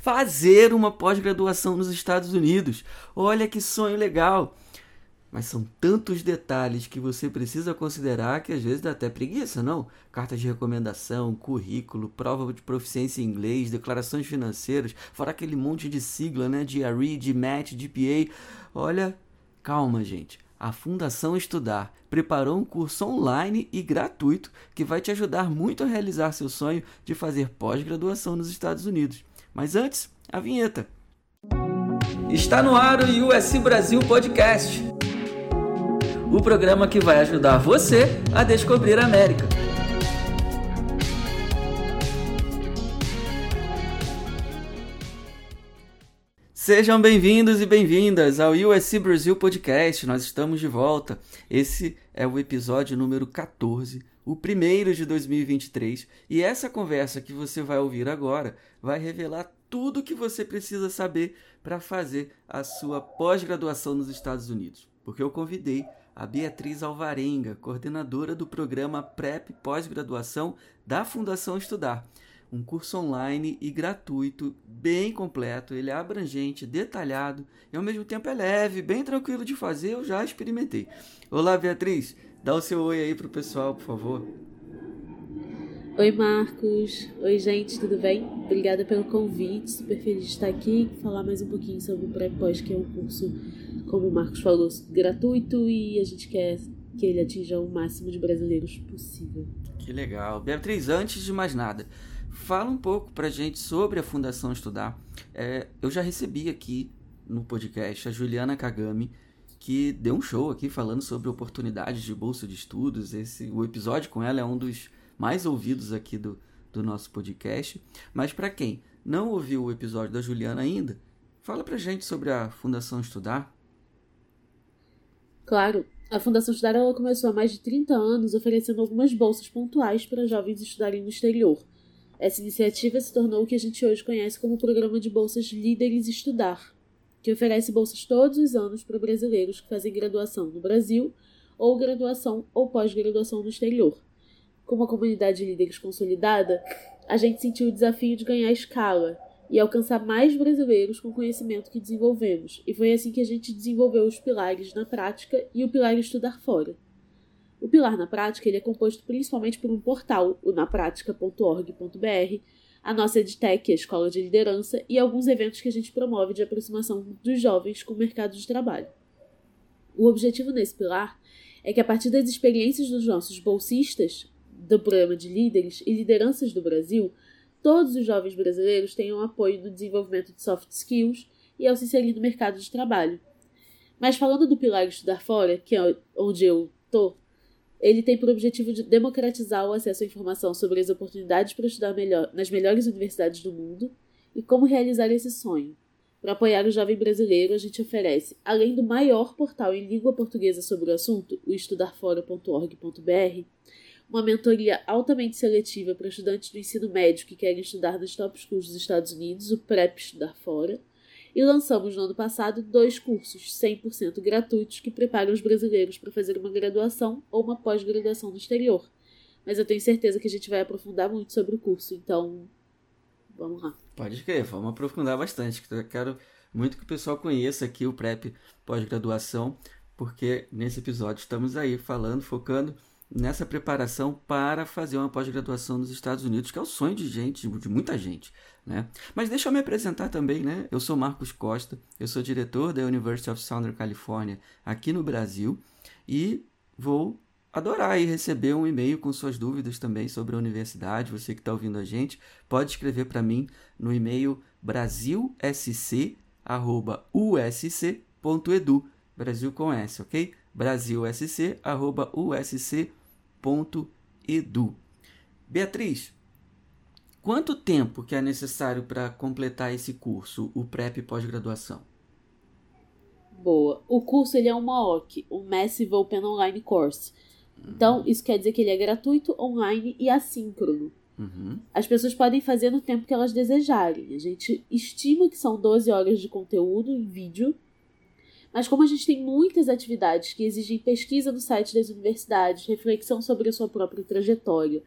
fazer uma pós-graduação nos Estados Unidos. Olha que sonho legal! Mas são tantos detalhes que você precisa considerar que às vezes dá até preguiça, não? Cartas de recomendação, currículo, prova de proficiência em inglês, declarações financeiras, fora aquele monte de sigla, né? GRE, GMAT, GPA. Olha, calma, gente. A Fundação Estudar preparou um curso online e gratuito que vai te ajudar muito a realizar seu sonho de fazer pós-graduação nos Estados Unidos. Mas antes, a vinheta. Está no ar o USC Brasil Podcast o programa que vai ajudar você a descobrir a América. Sejam bem-vindos e bem-vindas ao USC Brasil Podcast. Nós estamos de volta. Esse é o episódio número 14, o primeiro de 2023, e essa conversa que você vai ouvir agora vai revelar tudo o que você precisa saber para fazer a sua pós-graduação nos Estados Unidos. Porque eu convidei a Beatriz Alvarenga, coordenadora do programa PrEP Pós-Graduação da Fundação Estudar. Um curso online e gratuito, bem completo, ele é abrangente, detalhado e ao mesmo tempo é leve, bem tranquilo de fazer, eu já experimentei. Olá, Beatriz, dá o seu oi aí pro pessoal, por favor. Oi, Marcos. Oi, gente, tudo bem? Obrigada pelo convite, super feliz de estar aqui e falar mais um pouquinho sobre o PrEP Pós, que é um curso como o Marcos falou, gratuito e a gente quer que ele atinja o máximo de brasileiros possível. Que legal. Beatriz, antes de mais nada, fala um pouco pra gente sobre a Fundação Estudar. É, eu já recebi aqui no podcast a Juliana Kagami, que deu um show aqui falando sobre oportunidades de bolsa de estudos. Esse, o episódio com ela é um dos mais ouvidos aqui do, do nosso podcast. Mas para quem não ouviu o episódio da Juliana ainda, fala pra gente sobre a Fundação Estudar. Claro, a Fundação Estudar ela começou há mais de 30 anos oferecendo algumas bolsas pontuais para jovens estudarem no exterior. Essa iniciativa se tornou o que a gente hoje conhece como o Programa de Bolsas Líderes Estudar, que oferece bolsas todos os anos para brasileiros que fazem graduação no Brasil ou graduação ou pós-graduação no exterior. Com uma comunidade de líderes consolidada, a gente sentiu o desafio de ganhar escala e alcançar mais brasileiros com o conhecimento que desenvolvemos, e foi assim que a gente desenvolveu os pilares na prática e o pilar estudar fora. O pilar na prática ele é composto principalmente por um portal, o napratica.org.br, a nossa EdTech, a Escola de Liderança, e alguns eventos que a gente promove de aproximação dos jovens com o mercado de trabalho. O objetivo nesse pilar é que, a partir das experiências dos nossos bolsistas do programa de líderes e lideranças do Brasil, todos os jovens brasileiros tenham apoio no desenvolvimento de soft skills e ao se inserir no mercado de trabalho. Mas falando do pilar Estudar Fora, que é onde eu tô, ele tem por objetivo de democratizar o acesso à informação sobre as oportunidades para estudar melhor, nas melhores universidades do mundo e como realizar esse sonho. Para apoiar o jovem brasileiro, a gente oferece, além do maior portal em língua portuguesa sobre o assunto, o estudarfora.org.br, uma mentoria altamente seletiva para estudantes do ensino médio que querem estudar nos top schools dos Estados Unidos, o PrEP Estudar Fora, e lançamos no ano passado dois cursos 100% gratuitos que preparam os brasileiros para fazer uma graduação ou uma pós-graduação no exterior. Mas eu tenho certeza que a gente vai aprofundar muito sobre o curso, então vamos lá. Pode crer, vamos aprofundar bastante. Quero muito que o pessoal conheça aqui o PrEP pós-graduação, porque nesse episódio estamos aí falando, focando nessa preparação para fazer uma pós-graduação nos Estados Unidos, que é o sonho de gente, de muita gente. Né? Mas deixa eu me apresentar também, né? Eu sou Marcos Costa, eu sou diretor da University of Southern California aqui no Brasil e vou adorar aí receber um e-mail com suas dúvidas também sobre a universidade. Você que está ouvindo a gente, pode escrever para mim no e-mail brasilsc.usc.edu. Brasil com S, ok? brasilsc.usc.edu edu. Beatriz, quanto tempo que é necessário para completar esse curso, o PrEP pós-graduação? Boa. O curso ele é uma OC, um Massive Open Online Course. Então, isso quer dizer que ele é gratuito, online e assíncrono. Uhum. As pessoas podem fazer no tempo que elas desejarem. A gente estima que são 12 horas de conteúdo em vídeo mas como a gente tem muitas atividades que exigem pesquisa no site das universidades, reflexão sobre a sua própria trajetória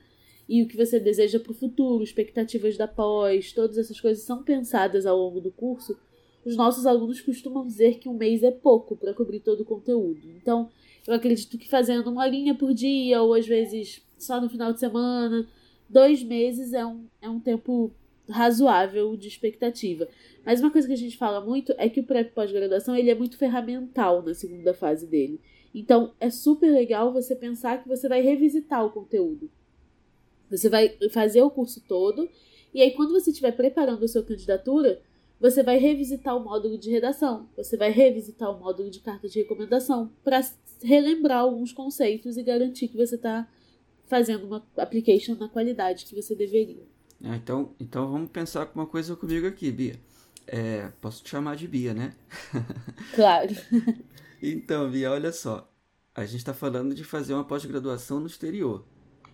e o que você deseja para o futuro, expectativas da pós, todas essas coisas são pensadas ao longo do curso, os nossos alunos costumam dizer que um mês é pouco para cobrir todo o conteúdo. Então, eu acredito que fazendo uma linha por dia, ou às vezes só no final de semana, dois meses é um, é um tempo razoável de expectativa. Mas uma coisa que a gente fala muito é que o pré pós-graduação ele é muito ferramental na segunda fase dele. Então, é super legal você pensar que você vai revisitar o conteúdo. Você vai fazer o curso todo, e aí, quando você estiver preparando a sua candidatura, você vai revisitar o módulo de redação, você vai revisitar o módulo de carta de recomendação para relembrar alguns conceitos e garantir que você está fazendo uma application na qualidade que você deveria. Ah, então, então vamos pensar com uma coisa comigo aqui, Bia. É, posso te chamar de Bia, né? Claro. então, Bia, olha só. A gente está falando de fazer uma pós-graduação no exterior.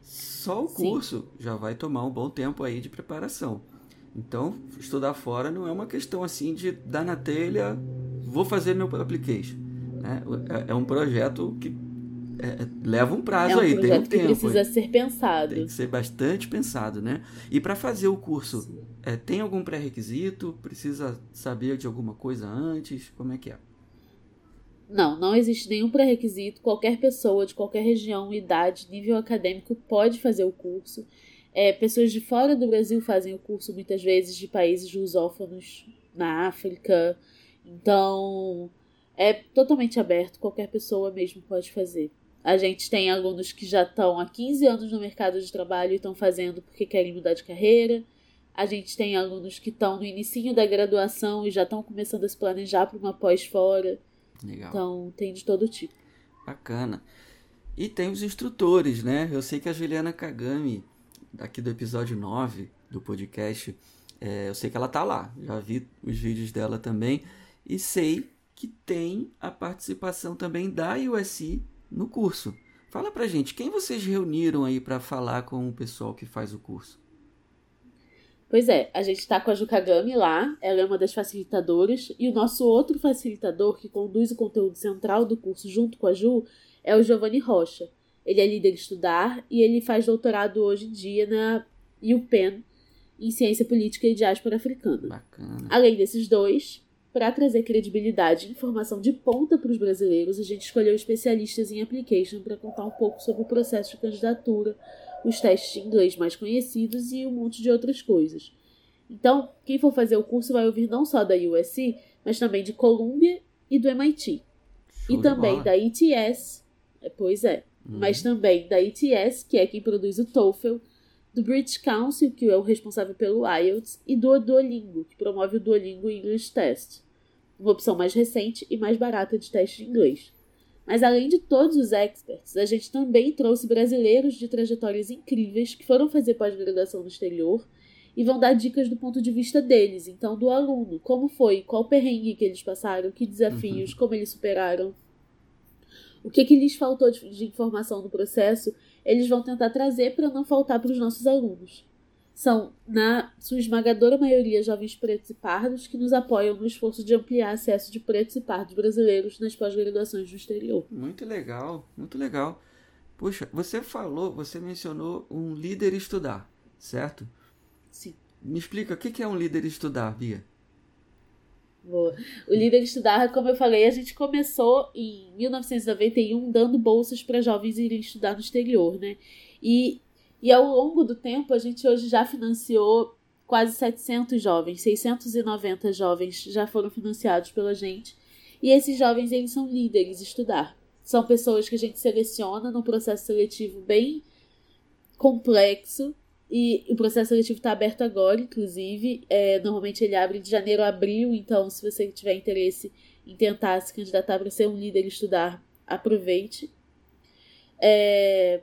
Só o curso Sim. já vai tomar um bom tempo aí de preparação. Então, estudar fora não é uma questão assim de dar na telha, vou fazer meu application. Né? É, é um projeto que é, é, leva um prazo é um aí, tem um que tempo. precisa ser pensado. Tem que ser bastante pensado, né? E para fazer o curso, é, tem algum pré-requisito? Precisa saber de alguma coisa antes? Como é que é? Não, não existe nenhum pré-requisito. Qualquer pessoa de qualquer região, idade, nível acadêmico pode fazer o curso. É, pessoas de fora do Brasil fazem o curso muitas vezes de países lusófonos na África. Então, é totalmente aberto, qualquer pessoa mesmo pode fazer. A gente tem alunos que já estão há 15 anos no mercado de trabalho e estão fazendo porque querem mudar de carreira. A gente tem alunos que estão no início da graduação e já estão começando a se planejar para uma pós fora. Legal. Então, tem de todo tipo. Bacana. E tem os instrutores, né? Eu sei que a Juliana Kagami, aqui do episódio 9 do podcast, é, eu sei que ela tá lá. Já vi os vídeos dela também. E sei que tem a participação também da USC no curso. Fala pra gente, quem vocês reuniram aí para falar com o pessoal que faz o curso? Pois é, a gente está com a Jukagami lá, ela é uma das facilitadoras, e o nosso outro facilitador que conduz o conteúdo central do curso junto com a Ju é o Giovanni Rocha. Ele é líder estudar e ele faz doutorado hoje em dia na UPenn em Ciência Política e Diáspora Africana. Bacana. Além desses dois, para trazer credibilidade e informação de ponta para os brasileiros, a gente escolheu especialistas em application para contar um pouco sobre o processo de candidatura, os testes de inglês mais conhecidos e um monte de outras coisas. Então, quem for fazer o curso vai ouvir não só da USC, mas também de Columbia e do MIT. Show e também da ETS, é, pois é, Uhum. mas também da ETS, que é quem produz o TOEFL, do British Council, que é o responsável pelo IELTS, e do Duolingo, que promove o Duolingo English Test, uma opção mais recente e mais barata de teste de inglês. Mas além de todos os experts, a gente também trouxe brasileiros de trajetórias incríveis que foram fazer pós-graduação no exterior e vão dar dicas do ponto de vista deles, então do aluno, como foi, qual perrengue que eles passaram, que desafios, como eles superaram, o que, que lhes faltou de, de informação no processo, eles vão tentar trazer para não faltar para os nossos alunos. São, na sua esmagadora maioria, jovens pretos e pardos que nos apoiam no esforço de ampliar acesso de pretos e pardos brasileiros nas pós-graduações no exterior. Muito legal, muito legal. Puxa, você falou, você mencionou um líder estudar, certo? Sim. Me explica o que é um líder estudar, Bia? Boa. O Líder Estudar, como eu falei, a gente começou em 1991 dando bolsas para jovens irem estudar no exterior, né? E, e ao longo do tempo, a gente hoje já financiou quase 700 jovens, 690 jovens já foram financiados pela gente. E esses jovens, eles são líderes estudar. São pessoas que a gente seleciona num processo seletivo bem complexo e o processo seletivo está aberto agora, inclusive. É, normalmente ele abre de janeiro a abril, então se você tiver interesse em tentar se candidatar para ser um líder e estudar, aproveite. É,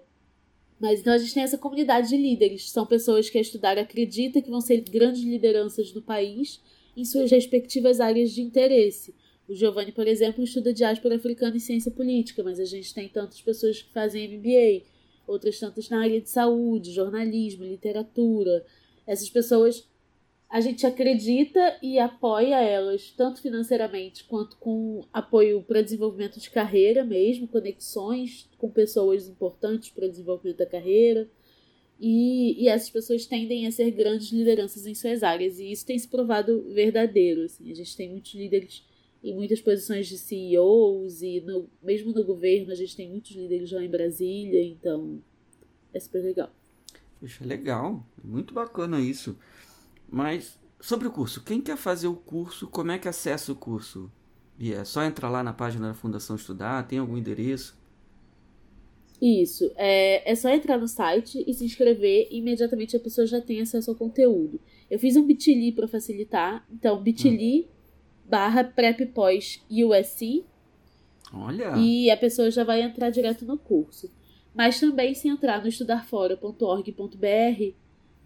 mas então a gente tem essa comunidade de líderes. São pessoas que a estudar acredita que vão ser grandes lideranças no país em suas respectivas áreas de interesse. O Giovanni, por exemplo, estuda diáspora africana e ciência política, mas a gente tem tantas pessoas que fazem MBA outras tantas na área de saúde, jornalismo, literatura. Essas pessoas a gente acredita e apoia elas, tanto financeiramente quanto com apoio para desenvolvimento de carreira mesmo, conexões com pessoas importantes para desenvolvimento da carreira. E, e essas pessoas tendem a ser grandes lideranças em suas áreas. E isso tem se provado verdadeiro. Assim. A gente tem muitos líderes em muitas posições de CEOs e no, mesmo no governo a gente tem muitos líderes lá em Brasília, então é super legal. Puxa, legal, muito bacana isso. Mas sobre o curso, quem quer fazer o curso, como é que acessa o curso? E é só entrar lá na página da Fundação Estudar, tem algum endereço? Isso, é, é só entrar no site e se inscrever e imediatamente a pessoa já tem acesso ao conteúdo. Eu fiz um bit.ly para facilitar, então bit.ly hum. Barra prep pós USC Olha! E a pessoa já vai entrar direto no curso. Mas também se entrar no estudarfora.org.br,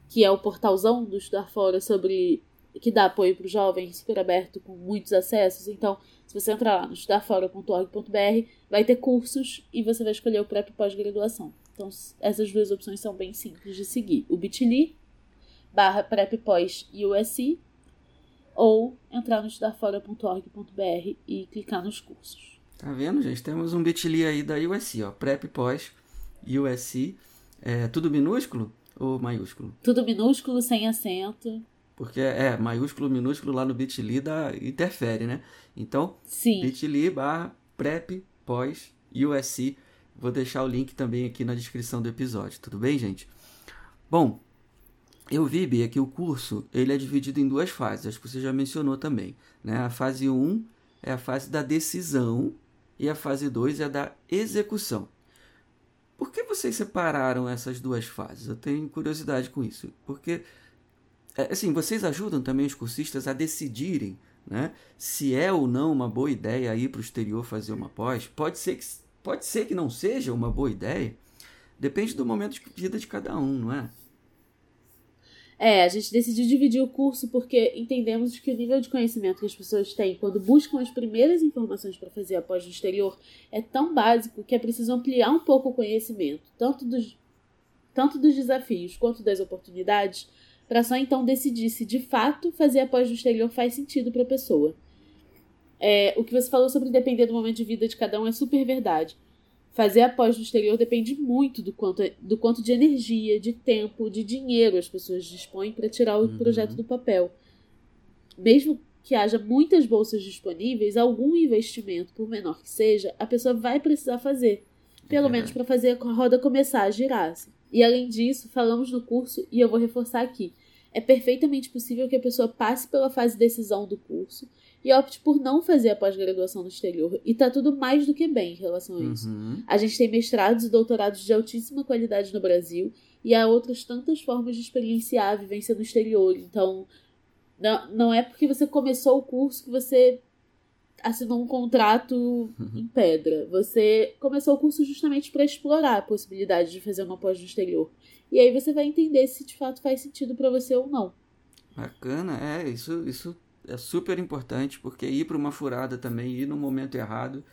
que é o portalzão do Estudar Fora sobre que dá apoio para os jovens, super aberto, com muitos acessos. Então, se você entrar lá no estudarfora.org.br, vai ter cursos e você vai escolher o prep pós-graduação. Então, essas duas opções são bem simples de seguir. O bit.ly barra prep pós USC ou entrar no estudarfora.org.br e clicar nos cursos. Tá vendo, gente? Temos um bit.ly aí da USC, ó, prep pós USC. É tudo minúsculo ou maiúsculo? Tudo minúsculo, sem acento. Porque é maiúsculo, minúsculo lá no bit.ly dá, interfere, né? Então, bit.ly barra prep pós USC. Vou deixar o link também aqui na descrição do episódio, tudo bem, gente? Bom, eu vi, Bia, que o curso ele é dividido em duas fases, acho que você já mencionou também. Né? A fase 1 é a fase da decisão e a fase 2 é a da execução. Por que vocês separaram essas duas fases? Eu tenho curiosidade com isso. Porque é, assim, vocês ajudam também os cursistas a decidirem né, se é ou não uma boa ideia ir para o exterior fazer uma pós. Pode ser, que, pode ser que não seja uma boa ideia. Depende do momento de vida de cada um, não é? É, a gente decidiu dividir o curso porque entendemos que o nível de conhecimento que as pessoas têm quando buscam as primeiras informações para fazer a pós no exterior é tão básico que é preciso ampliar um pouco o conhecimento, tanto dos, tanto dos desafios quanto das oportunidades, para só então decidir se de fato fazer a pós no exterior faz sentido para a pessoa. É, o que você falou sobre depender do momento de vida de cada um é super verdade. Fazer a pós no exterior depende muito do quanto, do quanto de energia, de tempo, de dinheiro as pessoas dispõem para tirar o uhum. projeto do papel. Mesmo que haja muitas bolsas disponíveis, algum investimento, por menor que seja, a pessoa vai precisar fazer. Pelo é menos para fazer a roda começar a girar. Assim. E além disso, falamos no curso, e eu vou reforçar aqui: é perfeitamente possível que a pessoa passe pela fase de decisão do curso e opte por não fazer a pós-graduação no exterior. E tá tudo mais do que bem em relação a isso. Uhum. A gente tem mestrados e doutorados de altíssima qualidade no Brasil e há outras tantas formas de experienciar a vivência no exterior. Então, não, não é porque você começou o curso que você assinou um contrato uhum. em pedra. Você começou o curso justamente para explorar a possibilidade de fazer uma pós no exterior. E aí você vai entender se de fato faz sentido para você ou não. Bacana, é, isso, isso é super importante, porque ir para uma furada também, ir no momento errado,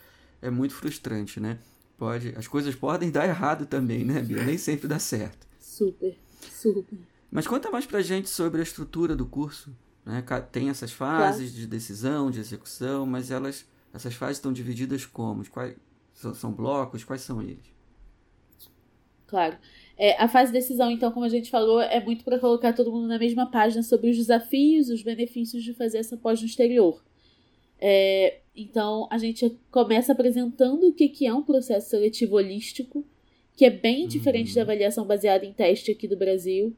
é muito frustrante, né? Pode, as coisas podem dar errado também, né, Bia? Nem sempre dá certo. Super, super. Mas conta mais pra gente sobre a estrutura do curso. Né? Tem essas fases claro. de decisão, de execução, mas elas, essas fases estão divididas como? Quais, são, são blocos? Quais são eles? Claro. É, a fase de decisão, então, como a gente falou, é muito para colocar todo mundo na mesma página sobre os desafios, os benefícios de fazer essa pós no exterior. É, então, a gente começa apresentando o que, que é um processo seletivo holístico, que é bem diferente uhum. da avaliação baseada em teste aqui do Brasil.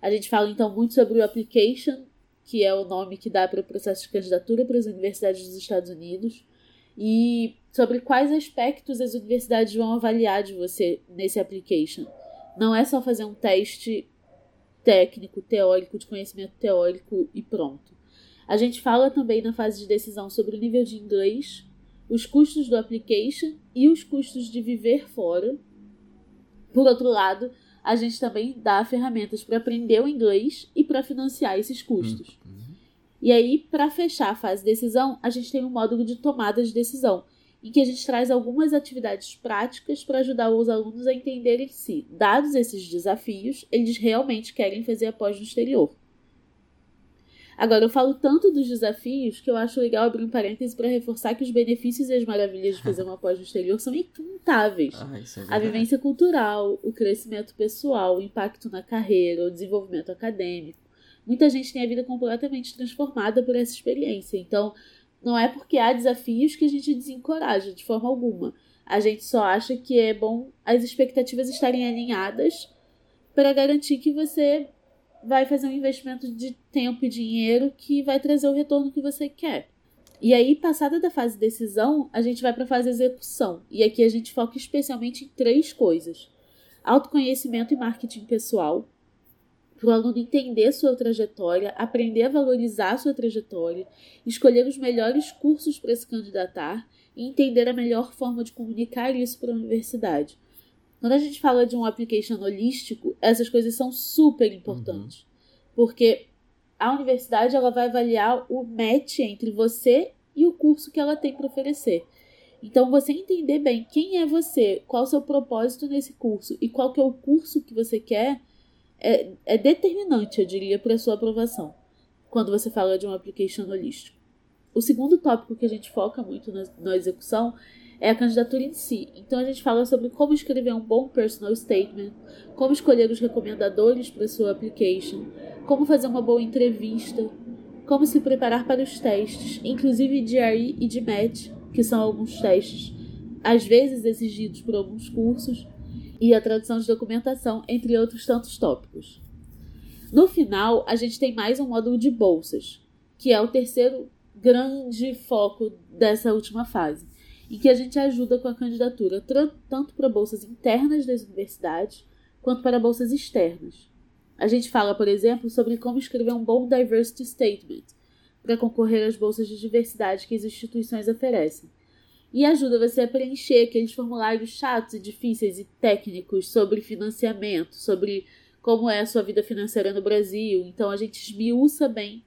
A gente fala, então, muito sobre o application, que é o nome que dá para o processo de candidatura para as universidades dos Estados Unidos, e sobre quais aspectos as universidades vão avaliar de você nesse application. Não é só fazer um teste técnico, teórico, de conhecimento teórico e pronto. A gente fala também na fase de decisão sobre o nível de inglês, os custos do application e os custos de viver fora. Por outro lado, a gente também dá ferramentas para aprender o inglês e para financiar esses custos. Uhum. E aí, para fechar a fase de decisão, a gente tem um módulo de tomada de decisão, em que a gente traz algumas atividades práticas para ajudar os alunos a entenderem se, dados esses desafios, eles realmente querem fazer a pós no exterior. Agora, eu falo tanto dos desafios que eu acho legal abrir um parêntese para reforçar que os benefícios e as maravilhas de fazer uma pós no exterior são incontáveis. Ah, é a vivência cultural, o crescimento pessoal, o impacto na carreira, o desenvolvimento acadêmico. Muita gente tem a vida completamente transformada por essa experiência. Então, não é porque há desafios que a gente desencoraja de forma alguma. A gente só acha que é bom as expectativas estarem alinhadas para garantir que você vai fazer um investimento de tempo e dinheiro que vai trazer o retorno que você quer. E aí, passada da fase decisão, a gente vai para a fase execução. E aqui a gente foca especialmente em três coisas: autoconhecimento e marketing pessoal, para o aluno entender sua trajetória, aprender a valorizar sua trajetória, escolher os melhores cursos para se candidatar e entender a melhor forma de comunicar isso para a universidade. Quando a gente fala de um application holístico, essas coisas são super importantes. Uhum. Porque a universidade ela vai avaliar o match entre você e o curso que ela tem para oferecer. Então, você entender bem quem é você, qual o seu propósito nesse curso e qual que é o curso que você quer, é, é determinante, eu diria, para a sua aprovação, quando você fala de um application holístico. O segundo tópico que a gente foca muito na, na execução é a candidatura em si. Então a gente fala sobre como escrever um bom personal statement, como escolher os recomendadores para sua application, como fazer uma boa entrevista, como se preparar para os testes, inclusive de GRE e de MET, que são alguns testes às vezes exigidos por alguns cursos, e a tradução de documentação, entre outros tantos tópicos. No final, a gente tem mais um módulo de bolsas, que é o terceiro grande foco dessa última fase em que a gente ajuda com a candidatura tanto para bolsas internas das universidades quanto para bolsas externas. A gente fala, por exemplo, sobre como escrever um bom diversity statement para concorrer às bolsas de diversidade que as instituições oferecem. E ajuda você a preencher aqueles formulários chatos e difíceis e técnicos sobre financiamento, sobre como é a sua vida financeira no Brasil. Então a gente esmiuça bem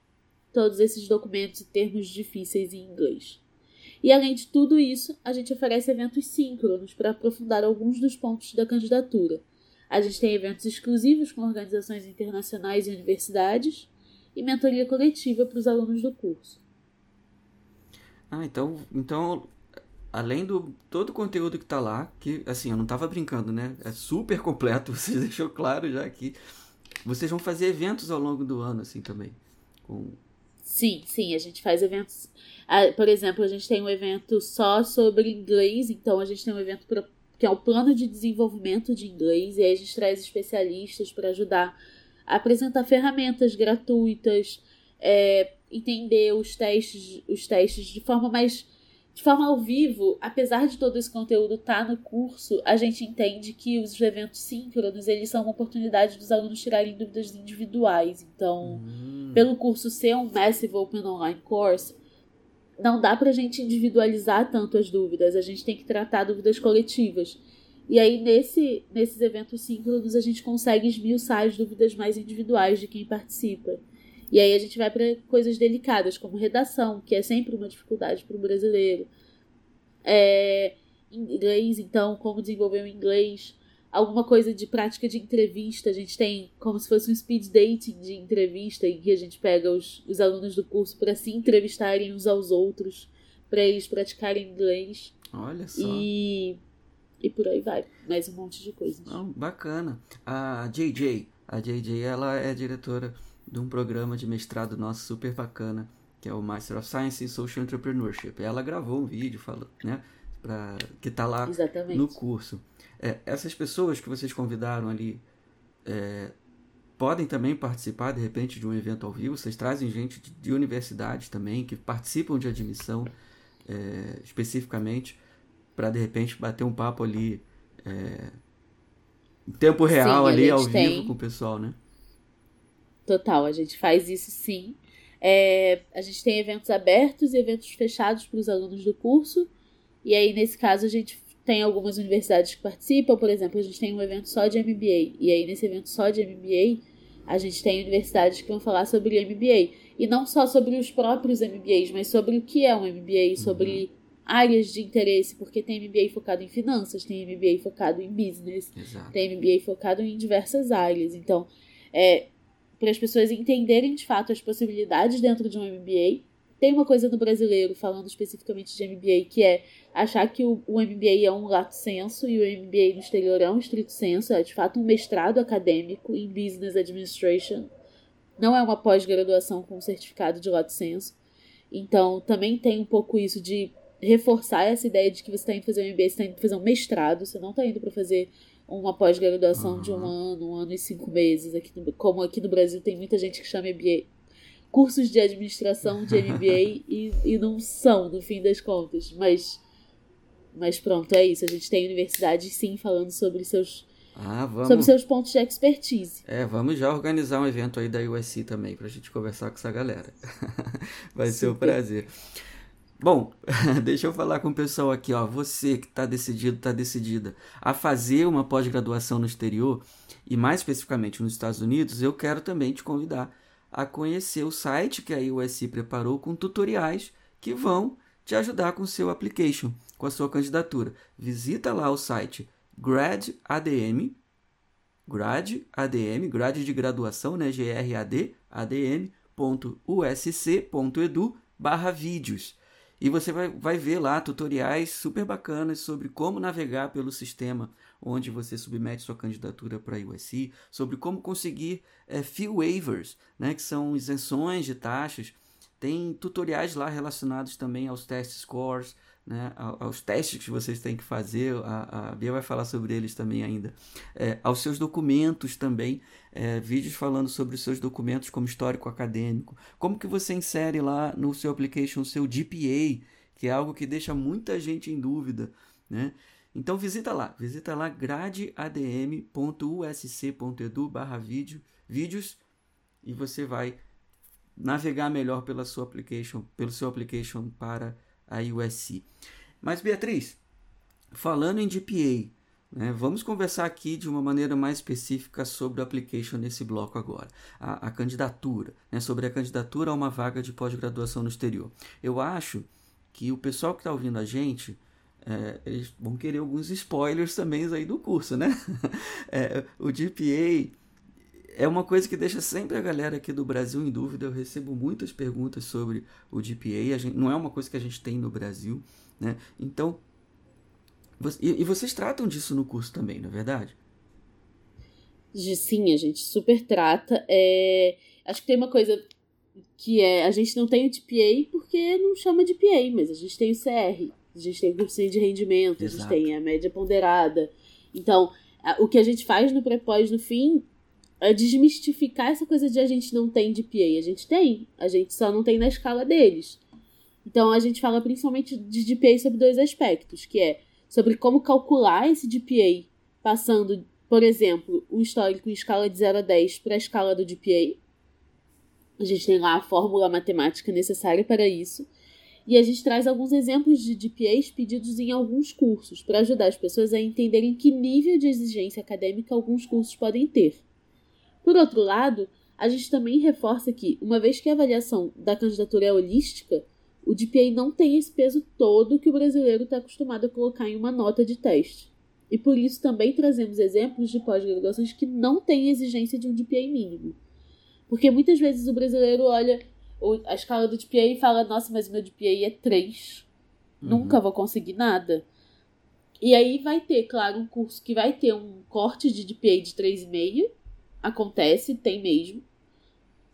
todos esses documentos e termos difíceis em inglês. E além de tudo isso, a gente oferece eventos síncronos para aprofundar alguns dos pontos da candidatura. A gente tem eventos exclusivos com organizações internacionais e universidades e mentoria coletiva para os alunos do curso. Ah, então, então além do todo o conteúdo que está lá, que assim, eu não estava brincando, né? É super completo, você deixou claro já aqui. Vocês vão fazer eventos ao longo do ano assim também, com Sim, sim, a gente faz eventos. Por exemplo, a gente tem um evento só sobre inglês, então a gente tem um evento que é o plano de desenvolvimento de inglês, e aí a gente traz especialistas para ajudar a apresentar ferramentas gratuitas, é, entender os testes, os testes de forma mais de forma ao vivo, apesar de todo esse conteúdo estar tá no curso, a gente entende que os eventos síncronos, eles são uma oportunidade dos alunos tirarem dúvidas individuais. Então, uhum. pelo curso ser um Massive Open Online Course, não dá pra gente individualizar tanto as dúvidas, a gente tem que tratar dúvidas coletivas. E aí, nesse, nesses eventos síncronos, a gente consegue esmiuçar as dúvidas mais individuais de quem participa. E aí a gente vai para coisas delicadas, como redação, que é sempre uma dificuldade para o brasileiro. É, inglês, então, como desenvolver o inglês. Alguma coisa de prática de entrevista. A gente tem como se fosse um speed dating de entrevista, em que a gente pega os, os alunos do curso para se entrevistarem uns aos outros, para eles praticarem inglês. Olha só. E, e por aí vai. Mais um monte de coisas. Não, bacana. A JJ, a JJ, ela é diretora de um programa de mestrado nosso super bacana, que é o Master of Science in Social Entrepreneurship. Ela gravou um vídeo falando, né, pra, que está lá Exatamente. no curso. É, essas pessoas que vocês convidaram ali é, podem também participar, de repente, de um evento ao vivo. Vocês trazem gente de, de universidades também que participam de admissão é, especificamente para, de repente, bater um papo ali é, em tempo real, Sim, ali ao vivo tem... com o pessoal, né? Total, a gente faz isso sim. É, a gente tem eventos abertos e eventos fechados para os alunos do curso. E aí, nesse caso, a gente tem algumas universidades que participam. Por exemplo, a gente tem um evento só de MBA. E aí, nesse evento só de MBA, a gente tem universidades que vão falar sobre MBA. E não só sobre os próprios MBAs, mas sobre o que é um MBA, uhum. sobre áreas de interesse, porque tem MBA focado em finanças, tem MBA focado em business, Exato. tem MBA focado em diversas áreas. Então, é, para as pessoas entenderem de fato as possibilidades dentro de um MBA. Tem uma coisa no brasileiro, falando especificamente de MBA, que é achar que o, o MBA é um lato senso e o MBA no exterior é um estrito senso, é de fato um mestrado acadêmico em Business Administration. Não é uma pós-graduação com certificado de lato senso. Então, também tem um pouco isso de reforçar essa ideia de que você está indo fazer um MBA, você está indo fazer um mestrado, você não está indo para fazer uma pós-graduação uhum. de um ano, um ano e cinco meses. Aqui no, como aqui no Brasil tem muita gente que chama MBA cursos de administração de MBA e, e não são, no fim das contas. Mas, mas pronto, é isso. A gente tem universidades sim falando sobre seus ah, vamos... sobre seus pontos de expertise. É, vamos já organizar um evento aí da USC também, pra gente conversar com essa galera. Vai Super. ser um prazer. Bom, deixa eu falar com o pessoal aqui, ó. Você que está decidido, está decidida a fazer uma pós-graduação no exterior, e mais especificamente nos Estados Unidos, eu quero também te convidar a conhecer o site que a USC preparou com tutoriais que vão te ajudar com o seu application, com a sua candidatura. Visita lá o site GradADM, Grad ADM, grade de graduação, né? G-R-A-D, adm.usc.edu barra vídeos. E você vai, vai ver lá tutoriais super bacanas sobre como navegar pelo sistema onde você submete sua candidatura para a USC, sobre como conseguir é, fee waivers, né, que são isenções de taxas. Tem tutoriais lá relacionados também aos test scores, né, aos testes que vocês têm que fazer, a, a Bia vai falar sobre eles também ainda, é, aos seus documentos também, é, vídeos falando sobre os seus documentos como histórico acadêmico, como que você insere lá no seu application o seu GPA, que é algo que deixa muita gente em dúvida, né? Então visita lá, visita lá gradeadm.usc.edu barra vídeo, vídeos e você vai navegar melhor pela sua application, pelo seu application para a USC. Mas Beatriz, falando em GPA, né, vamos conversar aqui de uma maneira mais específica sobre o application nesse bloco agora. A, a candidatura, né, sobre a candidatura a uma vaga de pós-graduação no exterior. Eu acho que o pessoal que está ouvindo a gente, é, eles vão querer alguns spoilers também aí do curso, né? É, o GPA é uma coisa que deixa sempre a galera aqui do Brasil em dúvida. Eu recebo muitas perguntas sobre o GPA. A gente, não é uma coisa que a gente tem no Brasil, né? Então, e, e vocês tratam disso no curso também, não é verdade? Sim, a gente super trata. É... Acho que tem uma coisa que é a gente não tem o GPA porque não chama de PA, mas a gente tem o CR, a gente tem o coeficiente de rendimento, Exato. a gente tem a média ponderada. Então, o que a gente faz no pré-pós no fim é desmistificar essa coisa de a gente não tem DPA. A gente tem, a gente só não tem na escala deles. Então a gente fala principalmente de DPA sobre dois aspectos, que é sobre como calcular esse DPA, passando, por exemplo, um histórico em escala de 0 a 10 para a escala do DPA. A gente tem lá a fórmula matemática necessária para isso. E a gente traz alguns exemplos de DPAs pedidos em alguns cursos, para ajudar as pessoas a entenderem que nível de exigência acadêmica alguns cursos podem ter. Por outro lado, a gente também reforça que, uma vez que a avaliação da candidatura é holística, o DPA não tem esse peso todo que o brasileiro está acostumado a colocar em uma nota de teste. E por isso também trazemos exemplos de pós-graduações que não têm exigência de um DPA mínimo. Porque muitas vezes o brasileiro olha a escala do DPA e fala: Nossa, mas meu DPA é 3. Uhum. Nunca vou conseguir nada. E aí vai ter, claro, um curso que vai ter um corte de DPA de 3,5 Acontece, tem mesmo.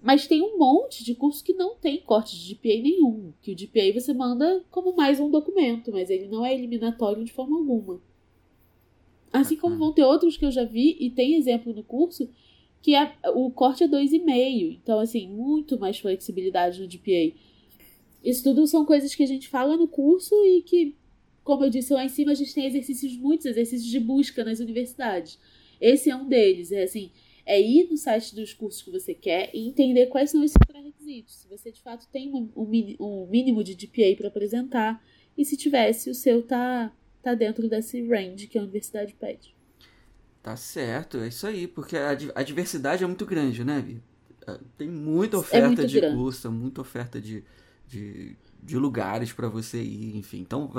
Mas tem um monte de curso que não tem corte de GPA nenhum. Que o GPA você manda como mais um documento, mas ele não é eliminatório de forma alguma. Assim como vão ter outros que eu já vi, e tem exemplo no curso, que é, o corte é 2,5. Então, assim, muito mais flexibilidade no GPA. Isso tudo são coisas que a gente fala no curso e que, como eu disse lá em cima, a gente tem exercícios, muitos exercícios de busca nas universidades. Esse é um deles. É assim, é ir no site dos cursos que você quer e entender quais são esses pré-requisitos. Se você de fato tem um, um mínimo de GPA para apresentar e se tivesse, o seu tá, tá dentro desse range que a universidade pede. Tá certo, é isso aí, porque a, a diversidade é muito grande, né, Vi? É, tem muita é oferta é de grande. curso, muita oferta de, de, de lugares para você ir, enfim. Então,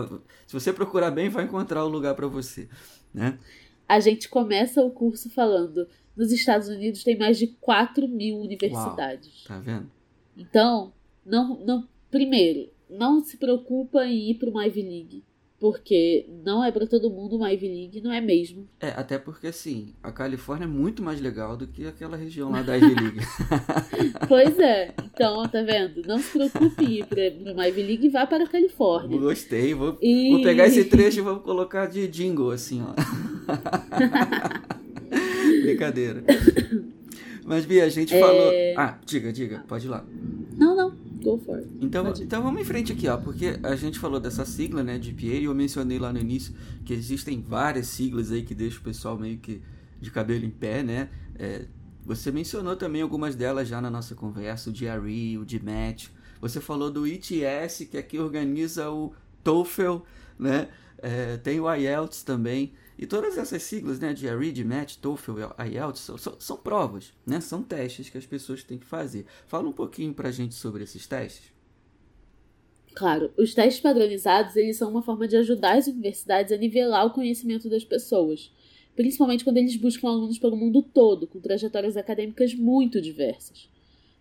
se você procurar bem, vai encontrar o lugar para você, né? A gente começa o curso falando nos Estados Unidos tem mais de 4 mil universidades. Uau, tá vendo? Então, não, não, primeiro, não se preocupa em ir para uma Ivy League. Porque não é para todo mundo uma Ivy League, não é mesmo. É, até porque assim, a Califórnia é muito mais legal do que aquela região lá da Ivy League. pois é, então, tá vendo? Não se preocupe em ir para uma Ivy League e vá para a Califórnia. Gostei, vou, e... vou pegar esse trecho e vou colocar de jingle assim, ó. Brincadeira. Mas, Bia, a gente é... falou. Ah, diga, diga, pode ir lá. Não, não, go for it. Então, então vamos em frente aqui, ó, porque a gente falou dessa sigla, né, de PA, e eu mencionei lá no início que existem várias siglas aí que deixam o pessoal meio que de cabelo em pé, né? É, você mencionou também algumas delas já na nossa conversa, o GRE, o GMAT. Você falou do ITS, que aqui organiza o TOEFL, né? É, tem o IELTS também. E todas essas siglas, né, de Read, Match, TOEFL, IELTS, são, são, provas, né, são testes que as pessoas têm que fazer. Fala um pouquinho pra gente sobre esses testes. Claro, os testes padronizados, eles são uma forma de ajudar as universidades a nivelar o conhecimento das pessoas, principalmente quando eles buscam alunos pelo mundo todo, com trajetórias acadêmicas muito diversas.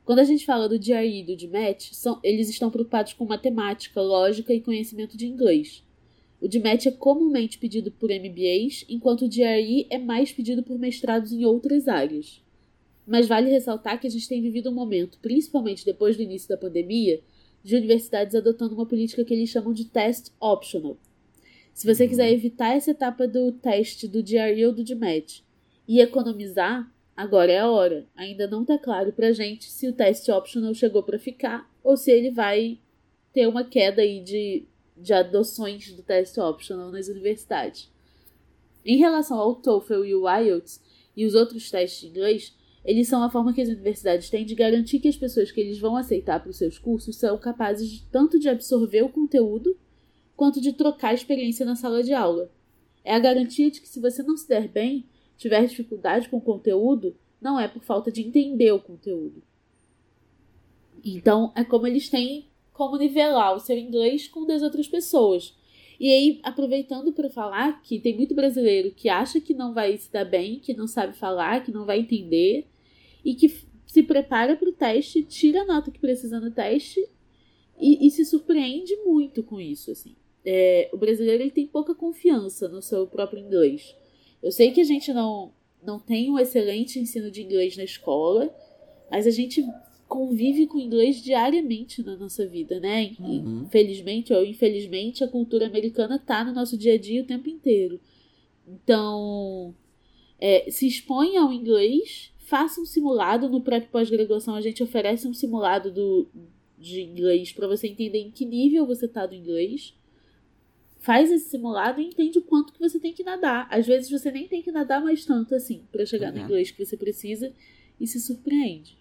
Quando a gente fala do GRE e do GMAT, são, eles estão preocupados com matemática, lógica e conhecimento de inglês. O DMET é comumente pedido por MBAs, enquanto o GRE é mais pedido por mestrados em outras áreas. Mas vale ressaltar que a gente tem vivido um momento, principalmente depois do início da pandemia, de universidades adotando uma política que eles chamam de test optional. Se você quiser uhum. evitar essa etapa do teste do GRE ou do DMET e economizar, agora é a hora. Ainda não está claro pra gente se o teste optional chegou para ficar ou se ele vai ter uma queda aí de de adoções do teste optional nas universidades. Em relação ao TOEFL e o IELTS e os outros testes de inglês, eles são a forma que as universidades têm de garantir que as pessoas que eles vão aceitar para os seus cursos são capazes de, tanto de absorver o conteúdo quanto de trocar a experiência na sala de aula. É a garantia de que se você não se der bem, tiver dificuldade com o conteúdo, não é por falta de entender o conteúdo. Então, é como eles têm como nivelar o seu inglês com das outras pessoas. E aí, aproveitando para falar que tem muito brasileiro que acha que não vai se dar bem, que não sabe falar, que não vai entender, e que se prepara para o teste, tira a nota que precisa no teste e, e se surpreende muito com isso. Assim. É, o brasileiro ele tem pouca confiança no seu próprio inglês. Eu sei que a gente não, não tem um excelente ensino de inglês na escola, mas a gente convive com o inglês diariamente na nossa vida, né? Uhum. Infelizmente ou infelizmente, a cultura americana tá no nosso dia a dia o tempo inteiro. Então, é, se exponha ao inglês, faça um simulado. No pré pós-graduação, a gente oferece um simulado do, de inglês para você entender em que nível você tá do inglês. Faz esse simulado e entende o quanto que você tem que nadar. Às vezes você nem tem que nadar mais tanto assim para chegar uhum. no inglês que você precisa e se surpreende.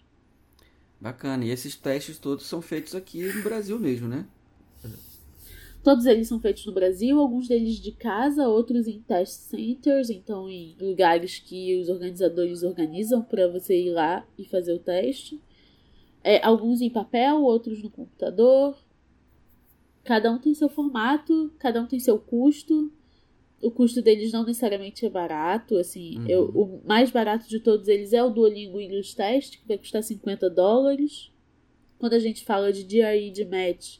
Bacana. E esses testes todos são feitos aqui no Brasil mesmo, né? Todos eles são feitos no Brasil, alguns deles de casa, outros em test centers, então em lugares que os organizadores organizam para você ir lá e fazer o teste. É, alguns em papel, outros no computador. Cada um tem seu formato, cada um tem seu custo o custo deles não necessariamente é barato, assim, uhum. eu, o mais barato de todos eles é o Duolingo English Test, que vai custar 50 dólares. Quando a gente fala de DRE, de Match,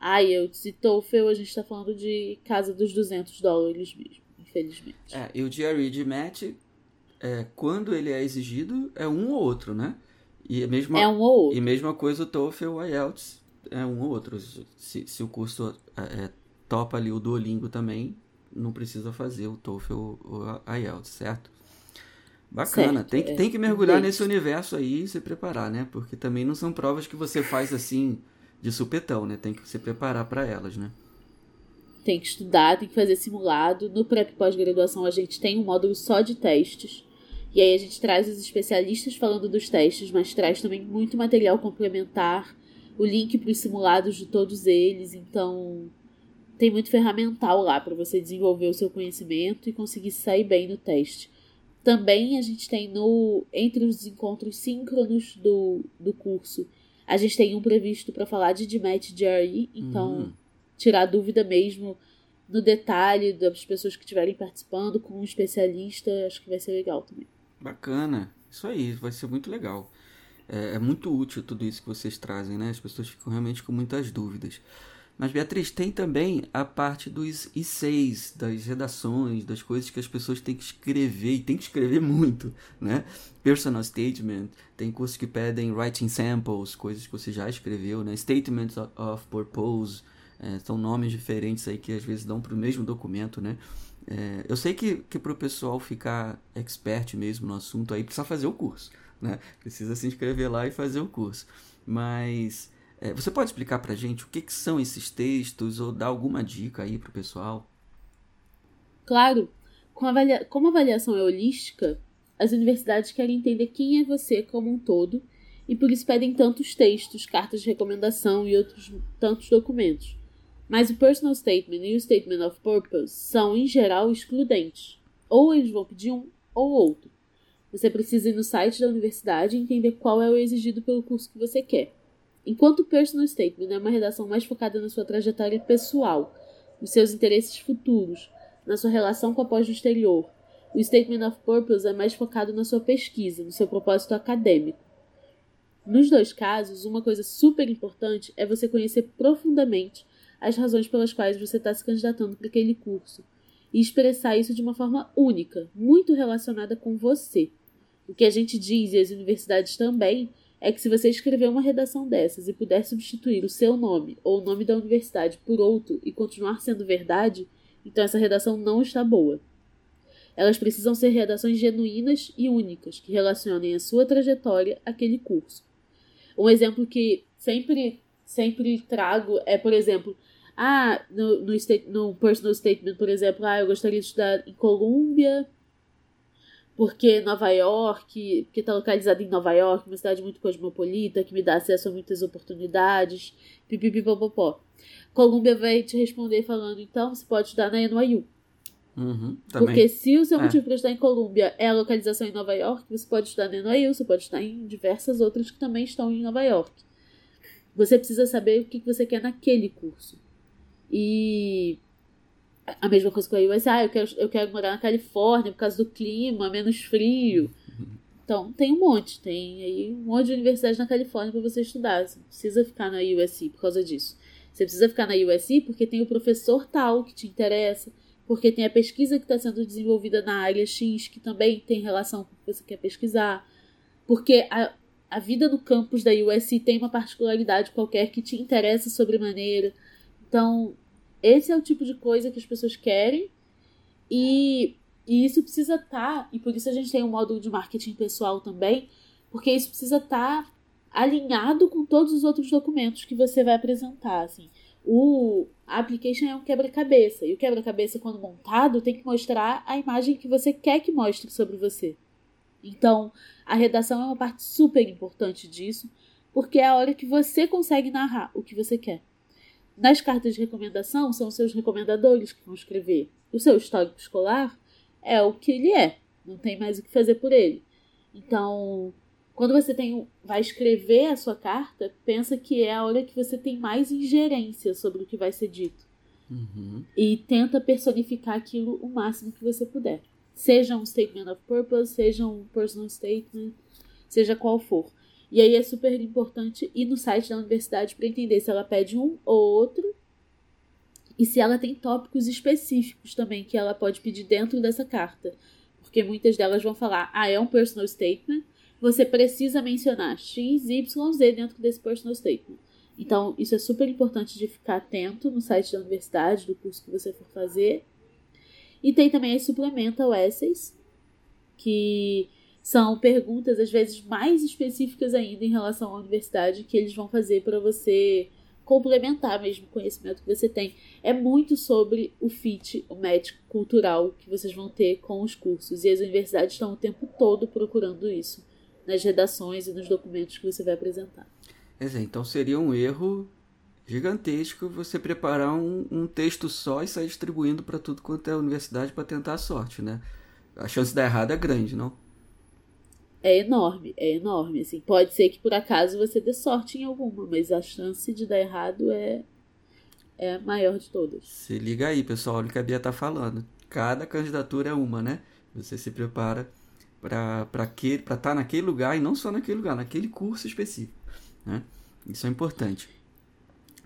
IELTS e TOEFL, a gente está falando de casa dos 200 dólares mesmo, infelizmente. É, e o DRE de Match, é, quando ele é exigido, é um ou outro, né? E a mesma, é um ou outro. E mesma coisa o TOEFL e IELTS, é um ou outro. Se, se o curso é, é topa ali o Duolingo também, não precisa fazer o TOEFL ou o IELTS, certo? Bacana, certo, tem, que, é. tem que mergulhar nesse universo aí e se preparar, né? Porque também não são provas que você faz assim de supetão, né? Tem que se preparar para elas, né? Tem que estudar, tem que fazer simulado. No pré pós-graduação a gente tem um módulo só de testes. E aí a gente traz os especialistas falando dos testes, mas traz também muito material complementar, o link para os simulados de todos eles. Então, tem muito ferramental lá para você desenvolver o seu conhecimento e conseguir sair bem no teste. Também a gente tem no entre os encontros síncronos do, do curso, a gente tem um previsto para falar de DMAT GRE, então uhum. tirar dúvida mesmo no detalhe das pessoas que estiverem participando com um especialista, acho que vai ser legal também. Bacana. Isso aí, vai ser muito legal. É, é, muito útil tudo isso que vocês trazem, né? As pessoas ficam realmente com muitas dúvidas. Mas, Beatriz, tem também a parte dos I6, das redações, das coisas que as pessoas têm que escrever, e tem que escrever muito, né? Personal statement, tem cursos que pedem writing samples, coisas que você já escreveu, né? Statements of purpose, é, são nomes diferentes aí que às vezes dão para o mesmo documento, né? É, eu sei que, que para o pessoal ficar expert mesmo no assunto aí, precisa fazer o curso, né? Precisa se inscrever lá e fazer o curso. Mas é, você pode explicar para gente o que, que, são esses textos ou dar alguma dica aí para o pessoal? Claro. Com avalia... Como a avaliação é holística, as universidades querem entender quem é você como um todo e por isso pedem tantos textos, cartas de recomendação e outros tantos documentos. Mas o Personal Statement e o Statement of Purpose são, em geral, excludentes. Ou eles vão pedir um ou outro. Você precisa ir no site da universidade e entender qual é o exigido pelo curso que você quer. Enquanto o Personal Statement é uma redação mais focada na sua trajetória pessoal, nos seus interesses futuros, na sua relação com a pós exterior, o Statement of Purpose é mais focado na sua pesquisa, no seu propósito acadêmico. Nos dois casos, uma coisa super importante é você conhecer profundamente as razões pelas quais você está se candidatando para aquele curso e expressar isso de uma forma única, muito relacionada com você. O que a gente diz, e as universidades também, é que se você escrever uma redação dessas e puder substituir o seu nome ou o nome da universidade por outro e continuar sendo verdade, então essa redação não está boa. Elas precisam ser redações genuínas e únicas, que relacionem a sua trajetória àquele curso. Um exemplo que sempre, sempre trago é, por exemplo, ah, no, no, state, no personal statement, por exemplo, ah, eu gostaria de estudar em Colômbia porque Nova York, porque está localizado em Nova York, uma cidade muito cosmopolita, que me dá acesso a muitas oportunidades, pipipipopopó. Colômbia vai te responder falando, então você pode estudar na NYU. Uhum, porque se o seu é. motivo para estudar em Colômbia é a localização em Nova York, você pode estudar na NYU, você pode estudar em diversas outras que também estão em Nova York. Você precisa saber o que você quer naquele curso. E a mesma coisa com a USA, ah, eu quero, eu quero morar na Califórnia por causa do clima, menos frio. Então, tem um monte, tem aí um monte de universidades na Califórnia para você estudar. Você não precisa ficar na USC por causa disso. Você precisa ficar na USC porque tem o professor tal que te interessa, porque tem a pesquisa que está sendo desenvolvida na área X que também tem relação com o que você quer pesquisar, porque a, a vida no campus da USC tem uma particularidade qualquer que te interessa sobremaneira. Então, esse é o tipo de coisa que as pessoas querem e, e isso precisa estar, tá, e por isso a gente tem um módulo de marketing pessoal também, porque isso precisa estar tá alinhado com todos os outros documentos que você vai apresentar, assim. O a application é um quebra-cabeça, e o quebra-cabeça quando montado tem que mostrar a imagem que você quer que mostre sobre você. Então, a redação é uma parte super importante disso, porque é a hora que você consegue narrar o que você quer. Nas cartas de recomendação, são os seus recomendadores que vão escrever. O seu histórico escolar é o que ele é, não tem mais o que fazer por ele. Então, quando você tem, vai escrever a sua carta, pensa que é a hora que você tem mais ingerência sobre o que vai ser dito. Uhum. E tenta personificar aquilo o máximo que você puder. Seja um statement of purpose, seja um personal statement, seja qual for. E aí é super importante ir no site da universidade para entender se ela pede um ou outro e se ela tem tópicos específicos também que ela pode pedir dentro dessa carta. Porque muitas delas vão falar: ah, é um personal statement, você precisa mencionar X, Y, Z dentro desse personal statement. Então, isso é super importante de ficar atento no site da universidade, do curso que você for fazer. E tem também as suplementa essays, que são perguntas às vezes mais específicas ainda em relação à universidade que eles vão fazer para você complementar mesmo o conhecimento que você tem. É muito sobre o fit, o match cultural que vocês vão ter com os cursos. E as universidades estão o tempo todo procurando isso nas redações e nos documentos que você vai apresentar. É, então seria um erro gigantesco você preparar um, um texto só e sair distribuindo para tudo quanto é universidade para tentar a sorte, né? A chance de dar errado é grande, não? É enorme, é enorme. Assim, pode ser que por acaso você dê sorte em alguma, mas a chance de dar errado é, é a maior de todas. Se liga aí, pessoal, olha o que a Bia tá falando. Cada candidatura é uma, né? Você se prepara para estar tá naquele lugar e não só naquele lugar, naquele curso específico. Né? Isso é importante.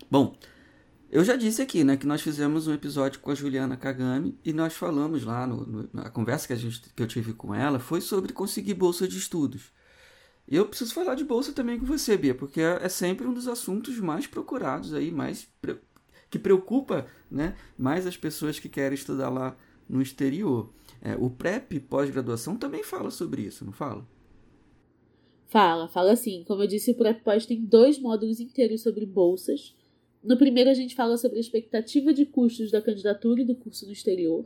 Bom, eu já disse aqui, né, que nós fizemos um episódio com a Juliana Kagami e nós falamos lá, no, no, na conversa que, a gente, que eu tive com ela, foi sobre conseguir bolsa de estudos. E eu preciso falar de bolsa também com você, Bia, porque é, é sempre um dos assuntos mais procurados aí, mais que preocupa né, mais as pessoas que querem estudar lá no exterior. É, o PrEP pós-graduação também fala sobre isso, não fala? Fala, fala sim. Como eu disse, o PrEP pós tem dois módulos inteiros sobre bolsas. No primeiro, a gente fala sobre a expectativa de custos da candidatura e do curso no exterior.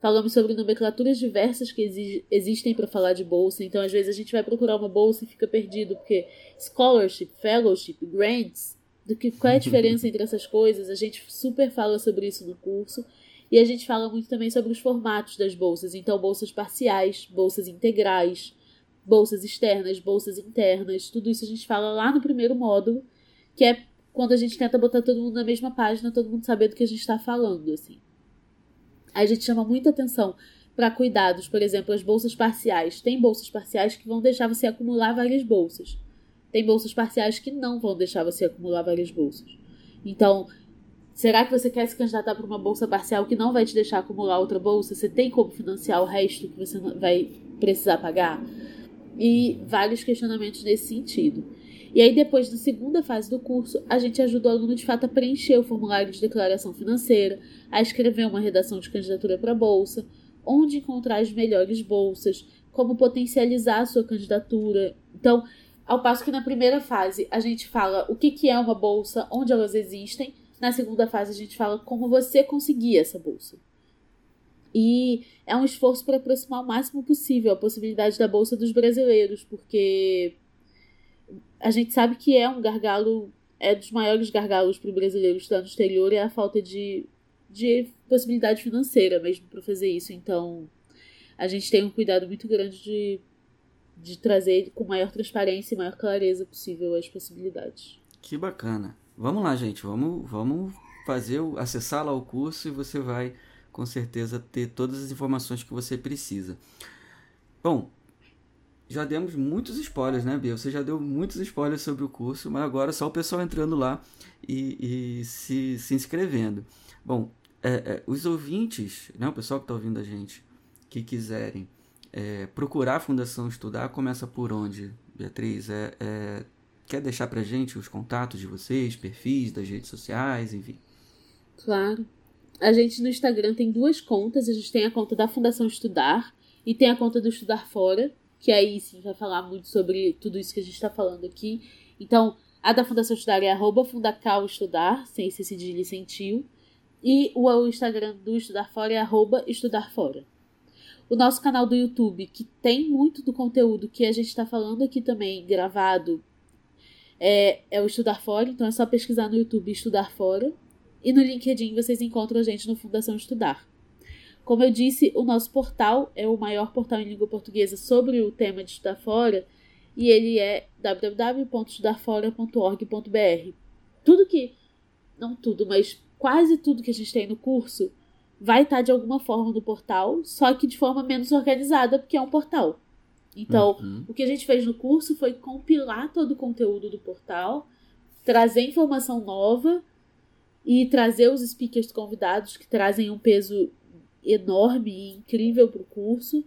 Falamos sobre nomenclaturas diversas que existem para falar de bolsa. Então, às vezes, a gente vai procurar uma bolsa e fica perdido, porque scholarship, fellowship, grants, do que qual é a diferença entre essas coisas. A gente super fala sobre isso no curso. E a gente fala muito também sobre os formatos das bolsas. Então, bolsas parciais, bolsas integrais, bolsas externas, bolsas internas. Tudo isso a gente fala lá no primeiro módulo, que é quando a gente tenta botar todo mundo na mesma página, todo mundo sabendo do que a gente está falando, assim. A gente chama muita atenção para cuidados, por exemplo, as bolsas parciais. Tem bolsas parciais que vão deixar você acumular várias bolsas. Tem bolsas parciais que não vão deixar você acumular várias bolsas. Então, será que você quer se candidatar para uma bolsa parcial que não vai te deixar acumular outra bolsa? Você tem como financiar o resto que você vai precisar pagar? E vários questionamentos nesse sentido. E aí, depois da segunda fase do curso, a gente ajuda o aluno de fato a preencher o formulário de declaração financeira, a escrever uma redação de candidatura para a bolsa, onde encontrar as melhores bolsas, como potencializar a sua candidatura. Então, ao passo que na primeira fase a gente fala o que, que é uma bolsa, onde elas existem, na segunda fase a gente fala como você conseguir essa bolsa. E é um esforço para aproximar o máximo possível a possibilidade da bolsa dos brasileiros, porque a gente sabe que é um gargalo, é dos maiores gargalos para o brasileiro estudar no exterior é a falta de, de possibilidade financeira mesmo para fazer isso. Então, a gente tem um cuidado muito grande de de trazer com maior transparência e maior clareza possível as possibilidades. Que bacana. Vamos lá, gente. Vamos, vamos fazer acessar lá o curso e você vai com certeza ter todas as informações que você precisa. Bom, já demos muitos spoilers, né, Bia? Você já deu muitos spoilers sobre o curso, mas agora é só o pessoal entrando lá e, e se, se inscrevendo. Bom, é, é, os ouvintes, né, o pessoal que está ouvindo a gente, que quiserem é, procurar a Fundação Estudar começa por onde, Beatriz? É, é, quer deixar pra gente os contatos de vocês, perfis das redes sociais, enfim? Claro. A gente no Instagram tem duas contas. A gente tem a conta da Fundação Estudar e tem a conta do Estudar Fora, que aí sim vai falar muito sobre tudo isso que a gente está falando aqui. Então, a da Fundação Estudar é arroba Fundacal Estudar, sem esse cedilha sem tio. E o Instagram do Estudar Fora é arroba Estudar Fora o nosso canal do YouTube, que tem muito do conteúdo que a gente está falando aqui também gravado, é, é o Estudar Fora, então é só pesquisar no YouTube Estudar Fora. E no LinkedIn vocês encontram a gente no Fundação Estudar. Como eu disse, o nosso portal é o maior portal em língua portuguesa sobre o tema de estudar fora, e ele é www.estudarfora.org.br. Tudo que, não tudo, mas quase tudo que a gente tem no curso vai estar de alguma forma no portal, só que de forma menos organizada, porque é um portal. Então, uhum. o que a gente fez no curso foi compilar todo o conteúdo do portal, trazer informação nova e trazer os speakers convidados que trazem um peso enorme e incrível para o curso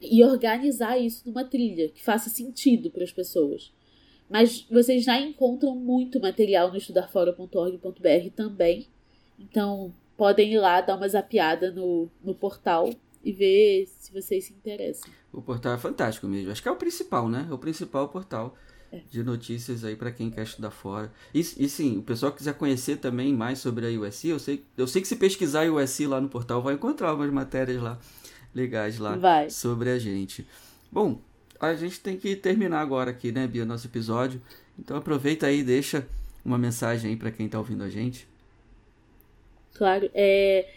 e organizar isso numa trilha que faça sentido para as pessoas. Mas vocês já encontram muito material no estudarfora.org.br também. Então, podem ir lá dar uma zapiada no, no portal e ver se vocês se interessam. O portal é fantástico mesmo. Acho que é o principal, né? É o principal portal. De notícias aí para quem quer estudar fora. E, e sim, o pessoal que quiser conhecer também mais sobre a USC, eu sei, eu sei que se pesquisar a USC lá no portal vai encontrar umas matérias lá legais lá vai. sobre a gente. Bom, a gente tem que terminar agora aqui, né, Bia, nosso episódio. Então aproveita aí e deixa uma mensagem aí para quem está ouvindo a gente. Claro. É,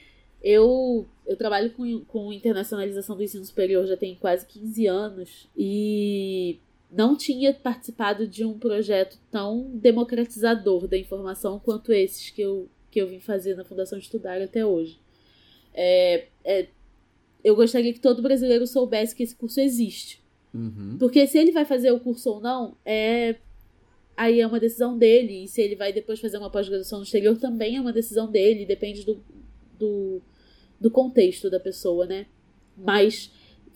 eu, eu trabalho com, com internacionalização do ensino superior já tem quase 15 anos e não tinha participado de um projeto tão democratizador da informação quanto esses que eu, que eu vim fazer na Fundação Estudar até hoje. É, é, eu gostaria que todo brasileiro soubesse que esse curso existe. Uhum. Porque se ele vai fazer o curso ou não, é aí é uma decisão dele. E se ele vai depois fazer uma pós-graduação no exterior, também é uma decisão dele. Depende do, do, do contexto da pessoa, né? Mas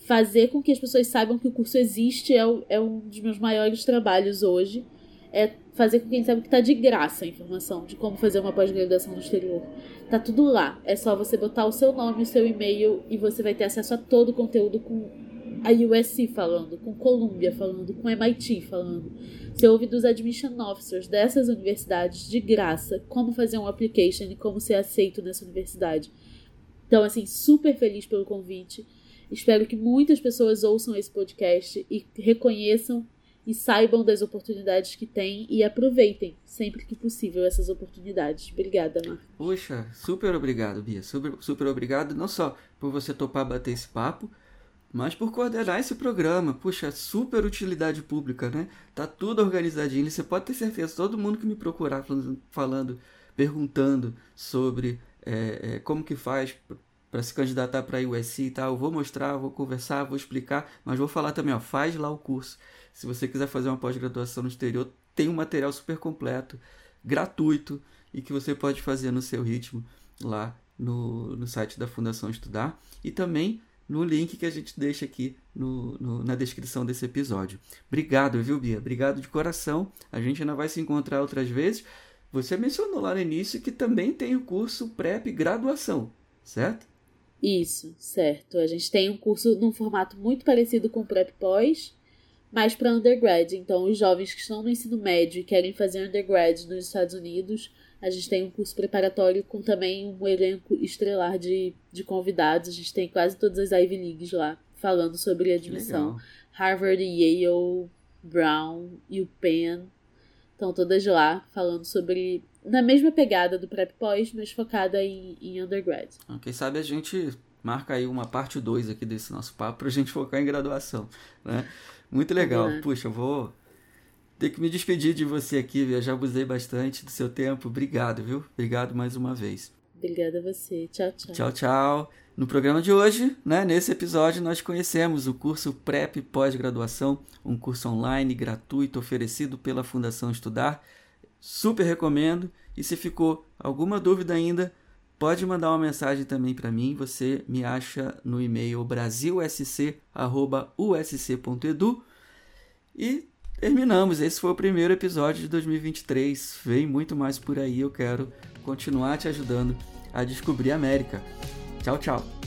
fazer com que as pessoas saibam que o curso existe é, é um dos meus maiores trabalhos hoje. É fazer com que eles saibam que está de graça a informação de como fazer uma pós-graduação no exterior. Tá tudo lá. É só você botar o seu nome, o seu e-mail e você vai ter acesso a todo o conteúdo com a USC falando, com Columbia falando, com MIT falando. Você ouve dos admission officers dessas universidades de graça como fazer um application e como ser aceito nessa universidade. Então, assim, super feliz pelo convite. Espero que muitas pessoas ouçam esse podcast e reconheçam e saibam das oportunidades que têm e aproveitem sempre que possível essas oportunidades. Obrigada, Mar. Puxa, super obrigado, Bia. Super, super obrigado não só por você topar bater esse papo, mas por coordenar esse programa. Puxa, super utilidade pública, né? Tá tudo organizadinho. Você pode ter certeza, todo mundo que me procurar falando, falando perguntando sobre é, é, como que faz para se candidatar para a USC e tal, eu vou mostrar, vou conversar, vou explicar, mas vou falar também, ó, faz lá o curso. Se você quiser fazer uma pós-graduação no exterior, tem um material super completo, gratuito e que você pode fazer no seu ritmo lá no, no site da Fundação Estudar. E também no link que a gente deixa aqui no, no, na descrição desse episódio. Obrigado, viu, Bia? Obrigado de coração. A gente ainda vai se encontrar outras vezes. Você mencionou lá no início que também tem o curso PrEP graduação, certo? Isso, certo. A gente tem um curso num formato muito parecido com o PrEP pós, mas para undergrad. Então, os jovens que estão no ensino médio e querem fazer undergrad nos Estados Unidos a gente tem um curso preparatório com também um elenco estelar de, de convidados. A gente tem quase todas as Ivy Leagues lá falando sobre admissão. Harvard, Yale, Brown e o Penn estão todas lá falando sobre na mesma pegada do prep pós, mas focada em, em undergrad. Ah, quem sabe a gente marca aí uma parte 2 aqui desse nosso papo pra gente focar em graduação, né? Muito legal. Puxa, eu vou ter que me despedir de você aqui, eu já abusei bastante do seu tempo. Obrigado, viu? Obrigado mais uma vez. Obrigada a você. Tchau, tchau. Tchau, tchau. No programa de hoje, né, nesse episódio, nós conhecemos o curso PrEP Pós-Graduação, um curso online gratuito oferecido pela Fundação Estudar. Super recomendo. E se ficou alguma dúvida ainda, pode mandar uma mensagem também para mim. Você me acha no e-mail brasilsc.usc.edu. E terminamos. Esse foi o primeiro episódio de 2023. Vem muito mais por aí. Eu quero continuar te ajudando a descobrir a América. Tchau, tchau.